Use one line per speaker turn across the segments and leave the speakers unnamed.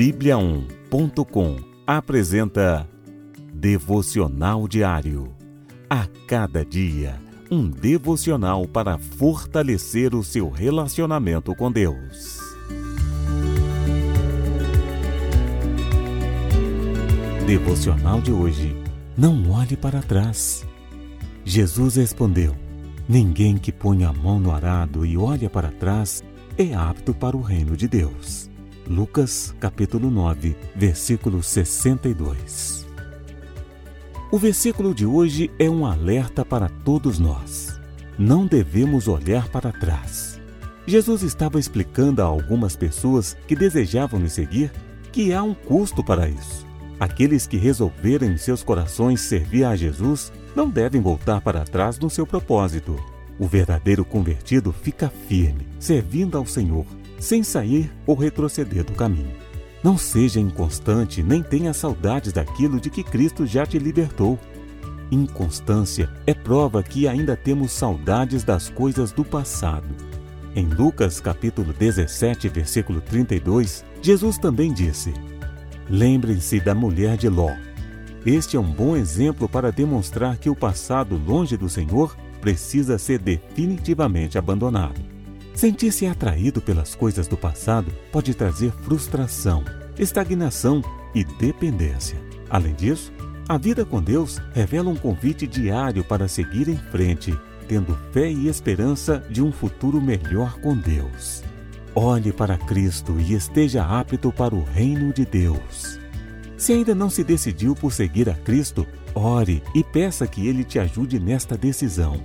Bíblia1.com apresenta Devocional Diário. A cada dia, um devocional para fortalecer o seu relacionamento com Deus. Devocional de hoje. Não olhe para trás. Jesus respondeu: Ninguém que põe a mão no arado e olha para trás é apto para o reino de Deus. Lucas capítulo 9, versículo 62. O versículo de hoje é um alerta para todos nós. Não devemos olhar para trás. Jesus estava explicando a algumas pessoas que desejavam me seguir que há um custo para isso. Aqueles que resolverem em seus corações servir a Jesus não devem voltar para trás no seu propósito. O verdadeiro convertido fica firme, servindo ao Senhor sem sair ou retroceder do caminho. Não seja inconstante nem tenha saudades daquilo de que Cristo já te libertou. Inconstância é prova que ainda temos saudades das coisas do passado. Em Lucas capítulo 17, versículo 32, Jesus também disse: Lembrem-se da mulher de Ló. Este é um bom exemplo para demonstrar que o passado longe do Senhor precisa ser definitivamente abandonado. Sentir-se atraído pelas coisas do passado pode trazer frustração, estagnação e dependência. Além disso, a vida com Deus revela um convite diário para seguir em frente, tendo fé e esperança de um futuro melhor com Deus. Olhe para Cristo e esteja apto para o reino de Deus. Se ainda não se decidiu por seguir a Cristo, ore e peça que Ele te ajude nesta decisão.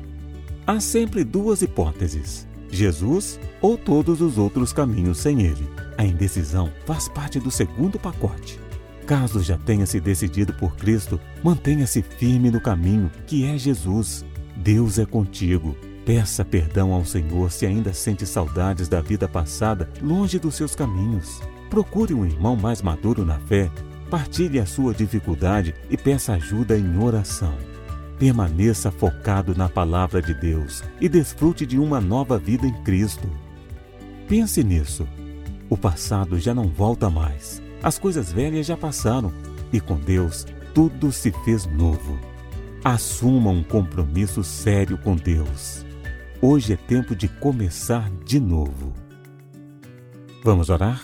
Há sempre duas hipóteses Jesus ou todos os outros caminhos sem ele. A indecisão faz parte do segundo pacote. Caso já tenha se decidido por Cristo, mantenha-se firme no caminho que é Jesus. Deus é contigo. Peça perdão ao Senhor se ainda sente saudades da vida passada longe dos seus caminhos. Procure um irmão mais maduro na fé, partilhe a sua dificuldade e peça ajuda em oração. Permaneça focado na palavra de Deus e desfrute de uma nova vida em Cristo. Pense nisso. O passado já não volta mais. As coisas velhas já passaram e com Deus tudo se fez novo. Assuma um compromisso sério com Deus. Hoje é tempo de começar de novo. Vamos orar?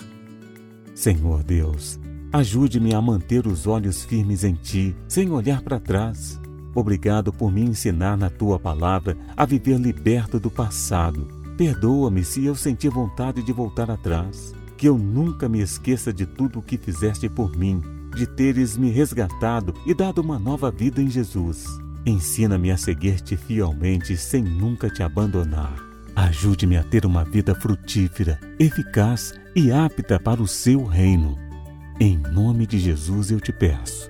Senhor Deus, ajude-me a manter os olhos firmes em Ti, sem olhar para trás. Obrigado por me ensinar na tua palavra a viver liberto do passado. Perdoa-me se eu senti vontade de voltar atrás. Que eu nunca me esqueça de tudo o que fizeste por mim, de teres me resgatado e dado uma nova vida em Jesus. Ensina-me a seguir-te fielmente sem nunca te abandonar. Ajude-me a ter uma vida frutífera, eficaz e apta para o seu reino. Em nome de Jesus eu te peço.